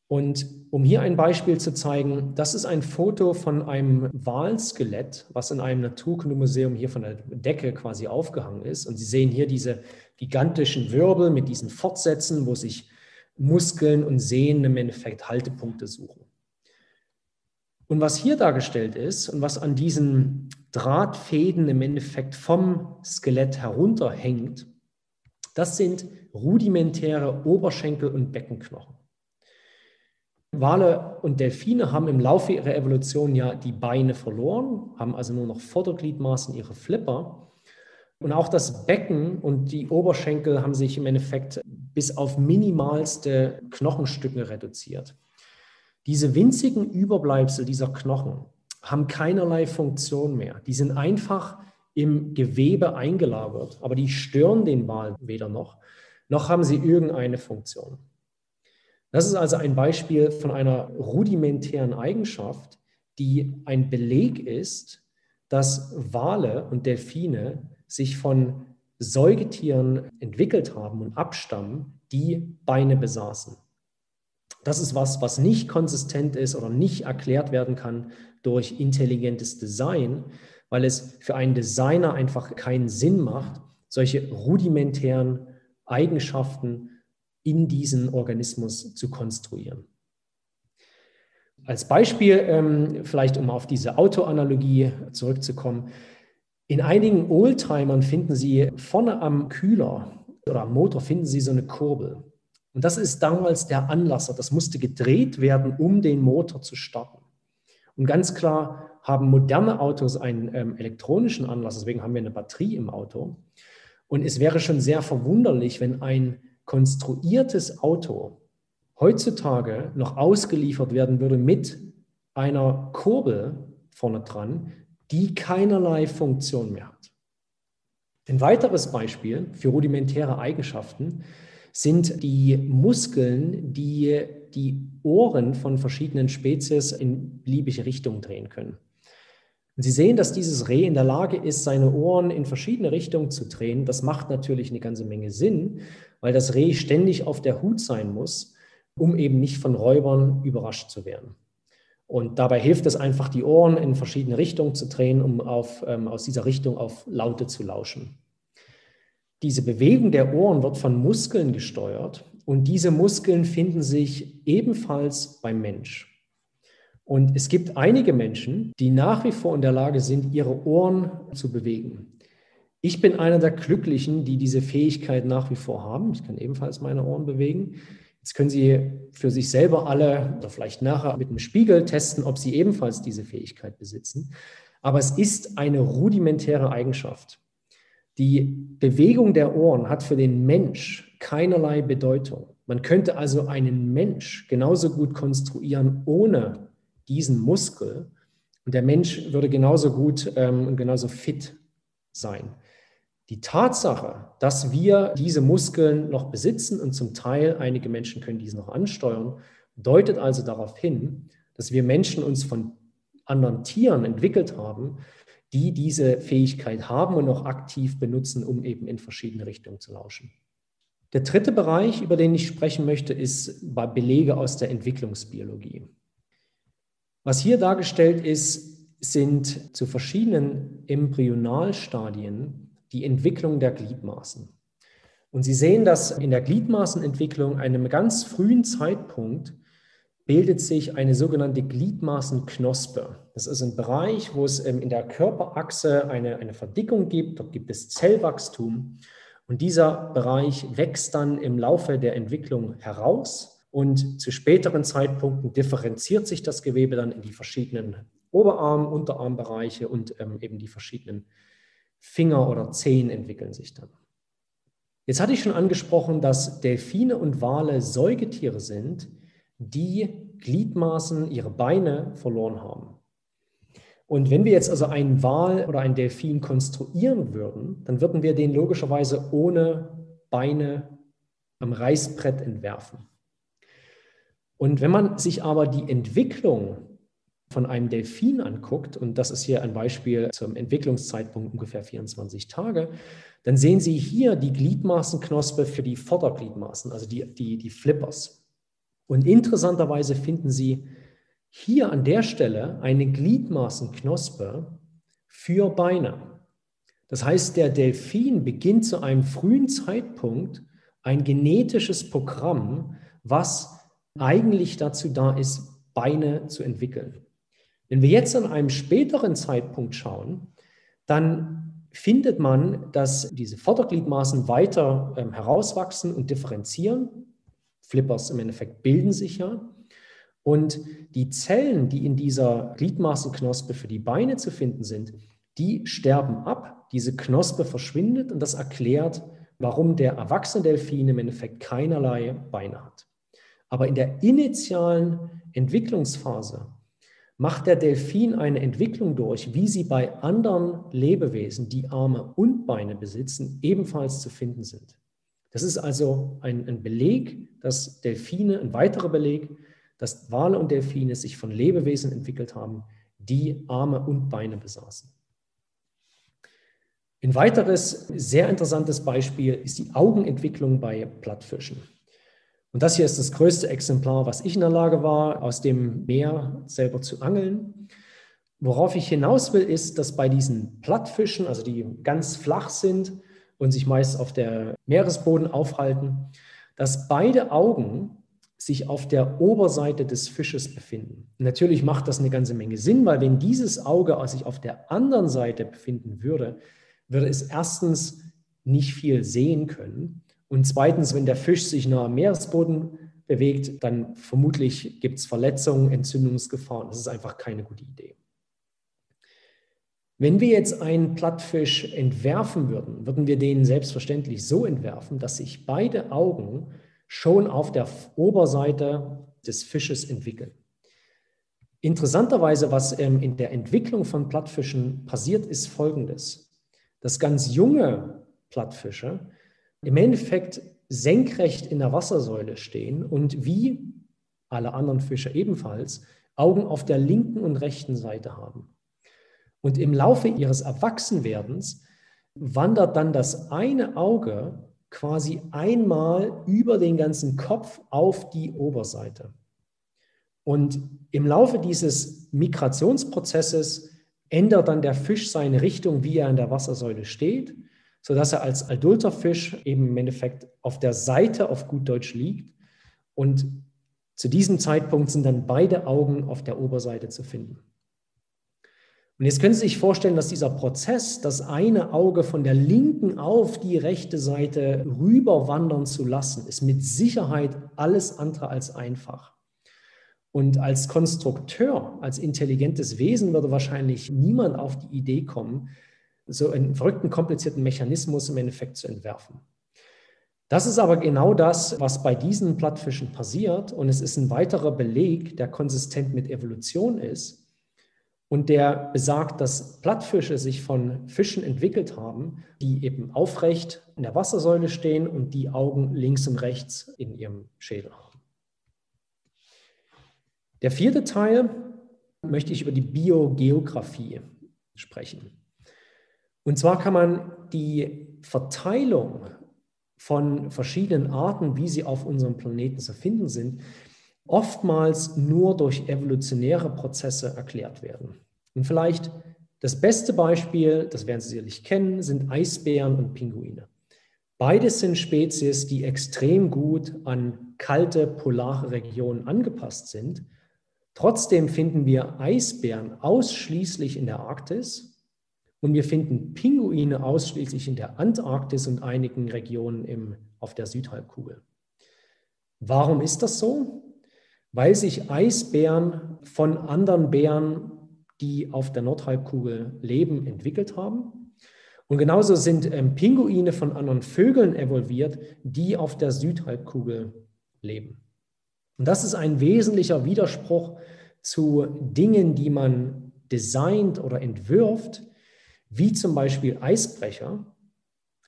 S3: Und um hier ein Beispiel zu zeigen, das ist ein Foto von einem Walskelett, was in einem Naturkundemuseum hier von der Decke quasi aufgehangen ist. Und Sie sehen hier diese gigantischen Wirbel mit diesen Fortsätzen, wo sich Muskeln und Sehnen im Endeffekt Haltepunkte suchen. Und was hier dargestellt ist und was an diesen Drahtfäden im Endeffekt vom Skelett herunterhängt, das sind rudimentäre Oberschenkel- und Beckenknochen. Wale und Delfine haben im Laufe ihrer Evolution ja die Beine verloren, haben also nur noch Vordergliedmaßen, ihre Flipper. Und auch das Becken und die Oberschenkel haben sich im Endeffekt bis auf minimalste Knochenstücke reduziert. Diese winzigen Überbleibsel dieser Knochen haben keinerlei Funktion mehr. Die sind einfach im Gewebe eingelagert, aber die stören den Wal weder noch, noch haben sie irgendeine Funktion. Das ist also ein Beispiel von einer rudimentären Eigenschaft, die ein Beleg ist, dass Wale und Delfine sich von Säugetieren entwickelt haben und abstammen, die Beine besaßen. Das ist was, was nicht konsistent ist oder nicht erklärt werden kann durch intelligentes Design, weil es für einen Designer einfach keinen Sinn macht, solche rudimentären Eigenschaften in diesen Organismus zu konstruieren. Als Beispiel, ähm, vielleicht um auf diese Autoanalogie zurückzukommen, in einigen Oldtimern finden Sie vorne am Kühler oder am Motor finden Sie so eine Kurbel. Und das ist damals der Anlasser. Das musste gedreht werden, um den Motor zu starten. Und ganz klar haben moderne Autos einen ähm, elektronischen Anlasser, deswegen haben wir eine Batterie im Auto. Und es wäre schon sehr verwunderlich, wenn ein konstruiertes Auto heutzutage noch ausgeliefert werden würde mit einer Kurbel vorne dran, die keinerlei Funktion mehr hat. Ein weiteres Beispiel für rudimentäre Eigenschaften sind die Muskeln, die die Ohren von verschiedenen Spezies in beliebige Richtungen drehen können. Und Sie sehen, dass dieses Reh in der Lage ist, seine Ohren in verschiedene Richtungen zu drehen. Das macht natürlich eine ganze Menge Sinn, weil das Reh ständig auf der Hut sein muss, um eben nicht von Räubern überrascht zu werden. Und dabei hilft es einfach, die Ohren in verschiedene Richtungen zu drehen, um auf, ähm, aus dieser Richtung auf Laute zu lauschen. Diese Bewegung der Ohren wird von Muskeln gesteuert und diese Muskeln finden sich ebenfalls beim Mensch. Und es gibt einige Menschen, die nach wie vor in der Lage sind, ihre Ohren zu bewegen. Ich bin einer der Glücklichen, die diese Fähigkeit nach wie vor haben. Ich kann ebenfalls meine Ohren bewegen. Jetzt können Sie für sich selber alle oder vielleicht nachher mit einem Spiegel testen, ob Sie ebenfalls diese Fähigkeit besitzen. Aber es ist eine rudimentäre Eigenschaft. Die Bewegung der Ohren hat für den Mensch keinerlei Bedeutung. Man könnte also einen Mensch genauso gut konstruieren ohne diesen Muskel und der Mensch würde genauso gut ähm, und genauso fit sein. Die Tatsache, dass wir diese Muskeln noch besitzen und zum Teil einige Menschen können diese noch ansteuern, deutet also darauf hin, dass wir Menschen uns von anderen Tieren entwickelt haben, die diese Fähigkeit haben und auch aktiv benutzen, um eben in verschiedene Richtungen zu lauschen. Der dritte Bereich, über den ich sprechen möchte, ist Belege aus der Entwicklungsbiologie. Was hier dargestellt ist, sind zu verschiedenen Embryonalstadien die Entwicklung der Gliedmaßen. Und Sie sehen, dass in der Gliedmaßenentwicklung, einem ganz frühen Zeitpunkt, bildet sich eine sogenannte Gliedmaßenknospe. Das ist ein Bereich, wo es ähm, in der Körperachse eine, eine Verdickung gibt. Dort gibt es Zellwachstum. Und dieser Bereich wächst dann im Laufe der Entwicklung heraus. Und zu späteren Zeitpunkten differenziert sich das Gewebe dann in die verschiedenen Oberarm-, Unterarmbereiche und ähm, eben die verschiedenen Finger oder Zehen entwickeln sich dann. Jetzt hatte ich schon angesprochen, dass Delfine und Wale Säugetiere sind, die Gliedmaßen, ihre Beine verloren haben. Und wenn wir jetzt also einen Wal oder einen Delfin konstruieren würden, dann würden wir den logischerweise ohne Beine am Reißbrett entwerfen. Und wenn man sich aber die Entwicklung von einem Delfin anguckt, und das ist hier ein Beispiel zum Entwicklungszeitpunkt ungefähr 24 Tage, dann sehen Sie hier die Gliedmaßenknospe für die Vordergliedmaßen, also die, die, die Flippers. Und interessanterweise finden Sie hier an der Stelle eine Gliedmaßenknospe für Beine. Das heißt, der Delfin beginnt zu einem frühen Zeitpunkt ein genetisches Programm, was eigentlich dazu da ist, Beine zu entwickeln. Wenn wir jetzt an einem späteren Zeitpunkt schauen, dann findet man, dass diese Vordergliedmaßen weiter ähm, herauswachsen und differenzieren. Flippers im Endeffekt bilden sich ja. Und die Zellen, die in dieser Gliedmaßenknospe für die Beine zu finden sind, die sterben ab. Diese Knospe verschwindet und das erklärt, warum der erwachsene Delfin im Endeffekt keinerlei Beine hat. Aber in der initialen Entwicklungsphase macht der Delfin eine Entwicklung durch, wie sie bei anderen Lebewesen, die Arme und Beine besitzen, ebenfalls zu finden sind. Das ist also ein, ein Beleg, dass Delfine, ein weiterer Beleg, dass Wale und Delfine sich von Lebewesen entwickelt haben, die Arme und Beine besaßen. Ein weiteres sehr interessantes Beispiel ist die Augenentwicklung bei Plattfischen. Und das hier ist das größte Exemplar, was ich in der Lage war, aus dem Meer selber zu angeln. Worauf ich hinaus will, ist, dass bei diesen Plattfischen, also die ganz flach sind, und sich meist auf der Meeresboden aufhalten, dass beide Augen sich auf der Oberseite des Fisches befinden. natürlich macht das eine ganze Menge Sinn, weil wenn dieses Auge sich auf der anderen Seite befinden würde, würde es erstens nicht viel sehen können und zweitens, wenn der Fisch sich nah am Meeresboden bewegt, dann vermutlich gibt es Verletzungen, Entzündungsgefahren. Das ist einfach keine gute Idee. Wenn wir jetzt einen Plattfisch entwerfen würden, würden wir den selbstverständlich so entwerfen, dass sich beide Augen schon auf der Oberseite des Fisches entwickeln. interessanterweise, was ähm, in der Entwicklung von Plattfischen passiert, ist Folgendes. Dass ganz junge Plattfische im Endeffekt senkrecht in der Wassersäule stehen und wie alle anderen Fische ebenfalls Augen auf der linken und rechten Seite haben. Und im Laufe ihres Erwachsenwerdens wandert dann das eine Auge quasi einmal über den ganzen Kopf auf die Oberseite. Und im Laufe dieses Migrationsprozesses ändert dann der Fisch seine Richtung, wie er in der Wassersäule steht, sodass er als adulter Fisch eben im Endeffekt auf der Seite auf gut Deutsch liegt. Und zu diesem Zeitpunkt sind dann beide Augen auf der Oberseite zu finden. Und jetzt können Sie sich vorstellen, dass dieser Prozess, das eine Auge von der linken auf die rechte Seite rüberwandern zu lassen, ist mit Sicherheit alles andere als einfach. Und als Konstrukteur, als intelligentes Wesen würde wahrscheinlich niemand auf die Idee kommen, so einen verrückten, komplizierten Mechanismus im Endeffekt zu entwerfen. Das ist aber genau das, was bei diesen Plattfischen passiert. Und es ist ein weiterer Beleg, der konsistent mit Evolution ist und der besagt, dass Plattfische sich von Fischen entwickelt haben, die eben aufrecht in der Wassersäule stehen und die Augen links und rechts in ihrem Schädel haben. Der vierte Teil möchte ich über die Biogeografie sprechen. Und zwar kann man die Verteilung von verschiedenen Arten, wie sie auf unserem Planeten zu finden sind, oftmals nur durch evolutionäre Prozesse erklärt werden. Und vielleicht das beste Beispiel, das werden Sie sicherlich kennen, sind Eisbären und Pinguine. Beides sind Spezies, die extrem gut an kalte polare Regionen angepasst sind. Trotzdem finden wir Eisbären ausschließlich in der Arktis und wir finden Pinguine ausschließlich in der Antarktis und einigen Regionen im, auf der Südhalbkugel. Warum ist das so? weil sich Eisbären von anderen Bären, die auf der Nordhalbkugel leben, entwickelt haben. Und genauso sind ähm, Pinguine von anderen Vögeln evolviert, die auf der Südhalbkugel leben. Und das ist ein wesentlicher Widerspruch zu Dingen, die man designt oder entwirft, wie zum Beispiel Eisbrecher,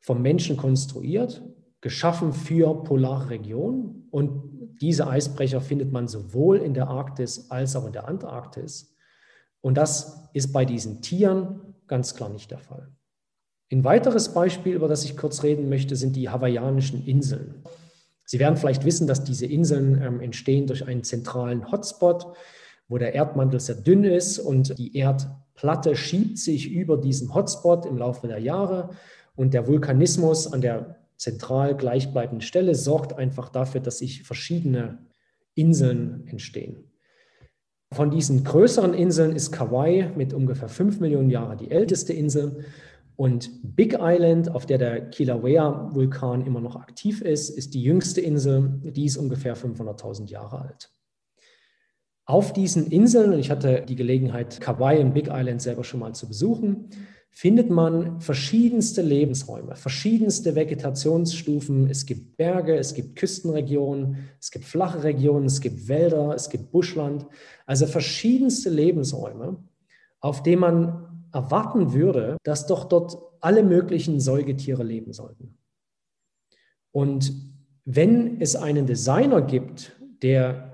S3: vom Menschen konstruiert, geschaffen für polare Regionen und diese Eisbrecher findet man sowohl in der Arktis als auch in der Antarktis. Und das ist bei diesen Tieren ganz klar nicht der Fall. Ein weiteres Beispiel, über das ich kurz reden möchte, sind die hawaiianischen Inseln. Sie werden vielleicht wissen, dass diese Inseln ähm, entstehen durch einen zentralen Hotspot, wo der Erdmantel sehr dünn ist und die Erdplatte schiebt sich über diesen Hotspot im Laufe der Jahre und der Vulkanismus an der zentral gleichbleibenden Stelle sorgt einfach dafür, dass sich verschiedene Inseln entstehen. Von diesen größeren Inseln ist Kauai mit ungefähr 5 Millionen Jahren die älteste Insel. Und Big Island, auf der der Kilauea-Vulkan immer noch aktiv ist, ist die jüngste Insel. Die ist ungefähr 500.000 Jahre alt. Auf diesen Inseln, und ich hatte die Gelegenheit, Kauai und Big Island selber schon mal zu besuchen, findet man verschiedenste Lebensräume, verschiedenste Vegetationsstufen. Es gibt Berge, es gibt Küstenregionen, es gibt flache Regionen, es gibt Wälder, es gibt Buschland. Also verschiedenste Lebensräume, auf denen man erwarten würde, dass doch dort alle möglichen Säugetiere leben sollten. Und wenn es einen Designer gibt, der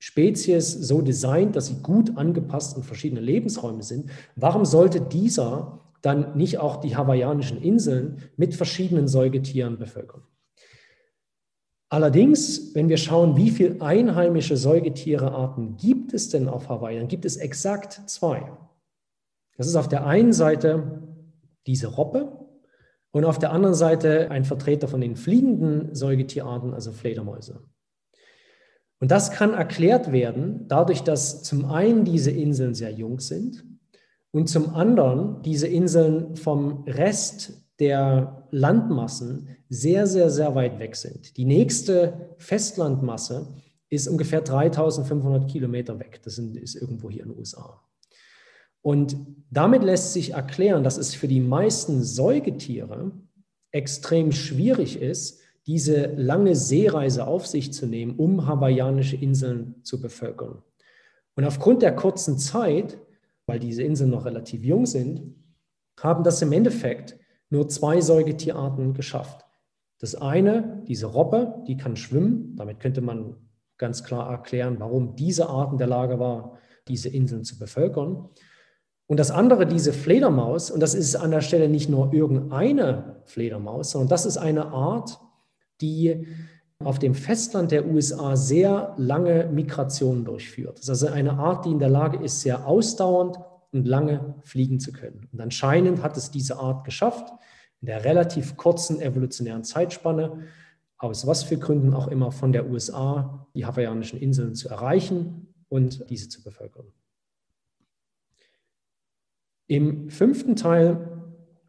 S3: Spezies so designt, dass sie gut angepasst an verschiedene Lebensräume sind, warum sollte dieser dann nicht auch die hawaiianischen Inseln mit verschiedenen Säugetieren bevölkern. Allerdings, wenn wir schauen, wie viele einheimische Säugetierearten gibt es denn auf Hawaii, dann gibt es exakt zwei. Das ist auf der einen Seite diese Robbe und auf der anderen Seite ein Vertreter von den fliegenden Säugetierarten, also Fledermäuse. Und das kann erklärt werden dadurch, dass zum einen diese Inseln sehr jung sind und zum anderen diese Inseln vom Rest der Landmassen sehr, sehr, sehr weit weg sind. Die nächste Festlandmasse ist ungefähr 3500 Kilometer weg. Das ist irgendwo hier in den USA. Und damit lässt sich erklären, dass es für die meisten Säugetiere extrem schwierig ist, diese lange Seereise auf sich zu nehmen, um hawaiianische Inseln zu bevölkern. Und aufgrund der kurzen Zeit, weil diese Inseln noch relativ jung sind, haben das im Endeffekt nur zwei Säugetierarten geschafft. Das eine, diese Robbe, die kann schwimmen. Damit könnte man ganz klar erklären, warum diese Art in der Lage war, diese Inseln zu bevölkern. Und das andere, diese Fledermaus, und das ist an der Stelle nicht nur irgendeine Fledermaus, sondern das ist eine Art, die auf dem Festland der USA sehr lange Migrationen durchführt. Das ist also eine Art, die in der Lage ist, sehr ausdauernd und lange fliegen zu können. Und anscheinend hat es diese Art geschafft, in der relativ kurzen evolutionären Zeitspanne, aus was für Gründen auch immer, von der USA die hawaiianischen Inseln zu erreichen und diese zu bevölkern. Im fünften Teil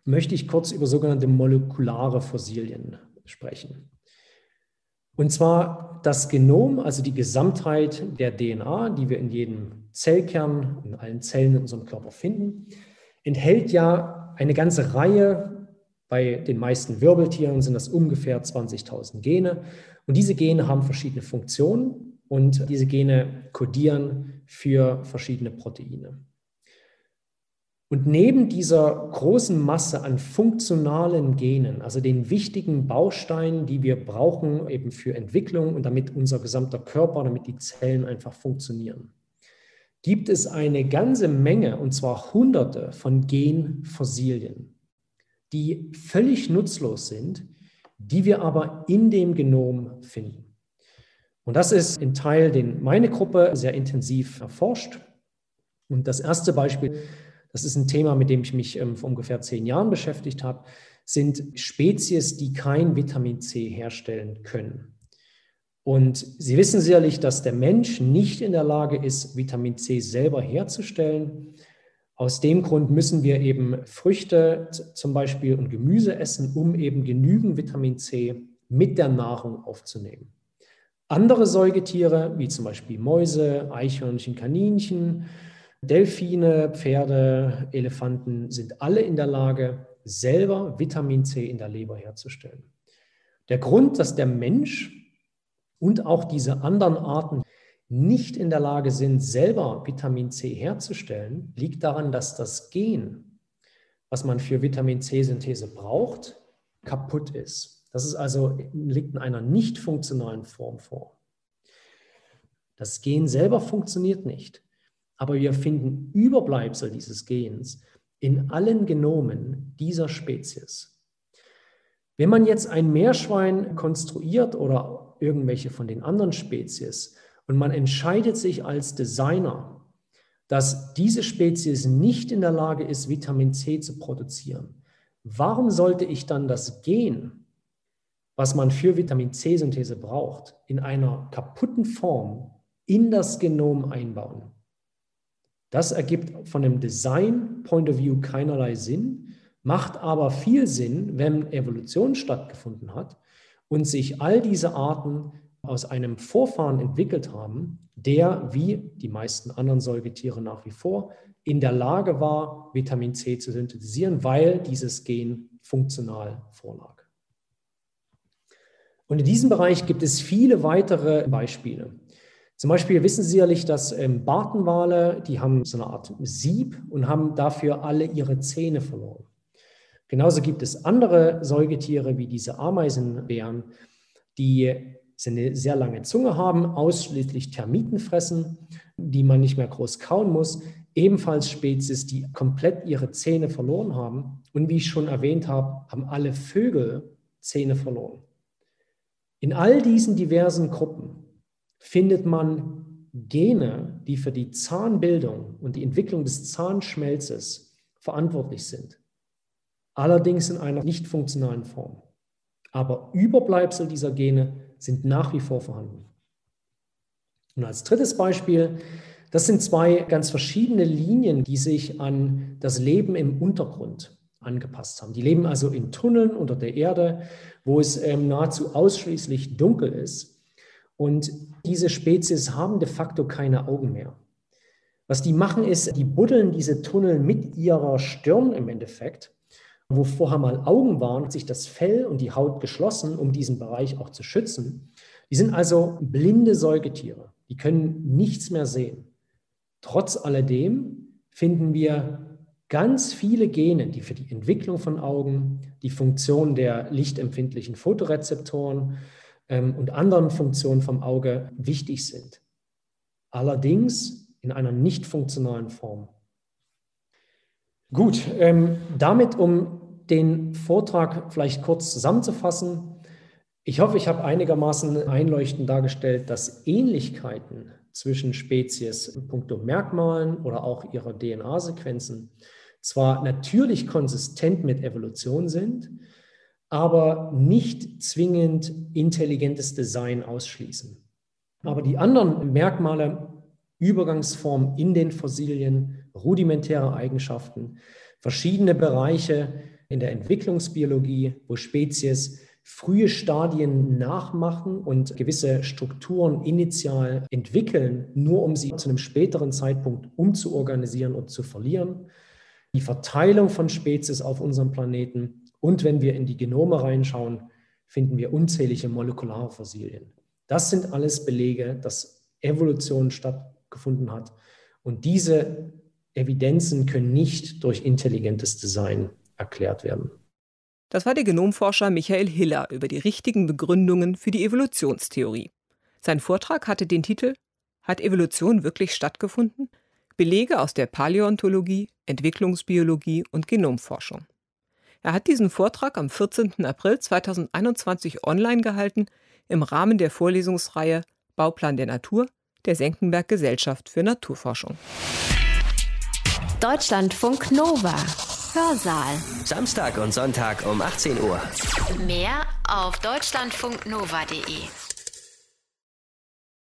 S3: möchte ich kurz über sogenannte molekulare Fossilien sprechen. Und zwar das Genom, also die Gesamtheit der DNA, die wir in jedem Zellkern, in allen Zellen in unserem Körper finden, enthält ja eine ganze Reihe, bei den meisten Wirbeltieren sind das ungefähr 20.000 Gene. Und diese Gene haben verschiedene Funktionen und diese Gene kodieren für verschiedene Proteine. Und neben dieser großen Masse an funktionalen Genen, also den wichtigen Bausteinen, die wir brauchen eben für Entwicklung und damit unser gesamter Körper, damit die Zellen einfach funktionieren, gibt es eine ganze Menge, und zwar hunderte von Genfossilien, die völlig nutzlos sind, die wir aber in dem Genom finden. Und das ist ein Teil, den meine Gruppe sehr intensiv erforscht. Und das erste Beispiel das ist ein Thema, mit dem ich mich ähm, vor ungefähr zehn Jahren beschäftigt habe, sind Spezies, die kein Vitamin C herstellen können. Und Sie wissen sicherlich, dass der Mensch nicht in der Lage ist, Vitamin C selber herzustellen. Aus dem Grund müssen wir eben Früchte zum Beispiel und Gemüse essen, um eben genügend Vitamin C mit der Nahrung aufzunehmen. Andere Säugetiere, wie zum Beispiel Mäuse, Eichhörnchen, Kaninchen, Delfine, Pferde, Elefanten sind alle in der Lage, selber Vitamin C in der Leber herzustellen. Der Grund, dass der Mensch und auch diese anderen Arten nicht in der Lage sind, selber Vitamin C herzustellen, liegt daran, dass das Gen, was man für Vitamin C-Synthese braucht, kaputt ist. Das ist also, liegt in einer nicht funktionalen Form vor. Das Gen selber funktioniert nicht aber wir finden Überbleibsel dieses Gens in allen Genomen dieser Spezies. Wenn man jetzt ein Meerschwein konstruiert oder irgendwelche von den anderen Spezies und man entscheidet sich als Designer, dass diese Spezies nicht in der Lage ist, Vitamin C zu produzieren, warum sollte ich dann das Gen, was man für Vitamin C-Synthese braucht, in einer kaputten Form in das Genom einbauen? Das ergibt von dem Design-Point of View keinerlei Sinn, macht aber viel Sinn, wenn Evolution stattgefunden hat und sich all diese Arten aus einem Vorfahren entwickelt haben, der, wie die meisten anderen Säugetiere nach wie vor, in der Lage war, Vitamin C zu synthetisieren, weil dieses Gen funktional vorlag. Und in diesem Bereich gibt es viele weitere Beispiele. Zum Beispiel wissen Sie sicherlich, dass ähm, Bartenwale, die haben so eine Art Sieb und haben dafür alle ihre Zähne verloren. Genauso gibt es andere Säugetiere wie diese Ameisenbären, die eine sehr lange Zunge haben, ausschließlich Termiten fressen, die man nicht mehr groß kauen muss. Ebenfalls Spezies, die komplett ihre Zähne verloren haben. Und wie ich schon erwähnt habe, haben alle Vögel Zähne verloren. In all diesen diversen Gruppen findet man Gene, die für die Zahnbildung und die Entwicklung des Zahnschmelzes verantwortlich sind. Allerdings in einer nicht funktionalen Form. Aber Überbleibsel dieser Gene sind nach wie vor vorhanden. Und als drittes Beispiel, das sind zwei ganz verschiedene Linien, die sich an das Leben im Untergrund angepasst haben. Die leben also in Tunneln unter der Erde, wo es ähm, nahezu ausschließlich dunkel ist. Und diese Spezies haben de facto keine Augen mehr. Was die machen ist, die buddeln diese Tunnel mit ihrer Stirn im Endeffekt, wo vorher mal Augen waren, hat sich das Fell und die Haut geschlossen, um diesen Bereich auch zu schützen. Die sind also blinde Säugetiere. Die können nichts mehr sehen. Trotz alledem finden wir ganz viele Gene, die für die Entwicklung von Augen, die Funktion der lichtempfindlichen Fotorezeptoren ähm, und anderen Funktionen vom Auge wichtig sind. Allerdings in einer nicht funktionalen Form. Gut, ähm, damit um den Vortrag vielleicht kurz zusammenzufassen. Ich hoffe, ich habe einigermaßen einleuchtend dargestellt, dass Ähnlichkeiten zwischen Spezies in puncto Merkmalen oder auch ihrer DNA-Sequenzen zwar natürlich konsistent mit Evolution sind, aber nicht zwingend intelligentes Design ausschließen. Aber die anderen Merkmale, Übergangsformen in den Fossilien, rudimentäre Eigenschaften, verschiedene Bereiche in der Entwicklungsbiologie, wo Spezies frühe Stadien nachmachen und gewisse Strukturen initial entwickeln, nur um sie zu einem späteren Zeitpunkt umzuorganisieren und zu verlieren. Die Verteilung von Spezies auf unserem Planeten und wenn wir in die Genome reinschauen, finden wir unzählige molekulare Fossilien. Das sind alles Belege, dass Evolution stattgefunden hat. Und diese Evidenzen können nicht durch intelligentes Design erklärt werden.
S2: Das war der Genomforscher Michael Hiller über die richtigen Begründungen für die Evolutionstheorie. Sein Vortrag hatte den Titel Hat Evolution wirklich stattgefunden? Belege aus der Paläontologie, Entwicklungsbiologie und Genomforschung. Er hat diesen Vortrag am 14. April 2021 online gehalten im Rahmen der Vorlesungsreihe Bauplan der Natur der Senckenberg Gesellschaft für Naturforschung.
S1: Deutschlandfunk Nova Hörsaal.
S4: Samstag und Sonntag um 18 Uhr.
S1: Mehr auf deutschlandfunknova.de.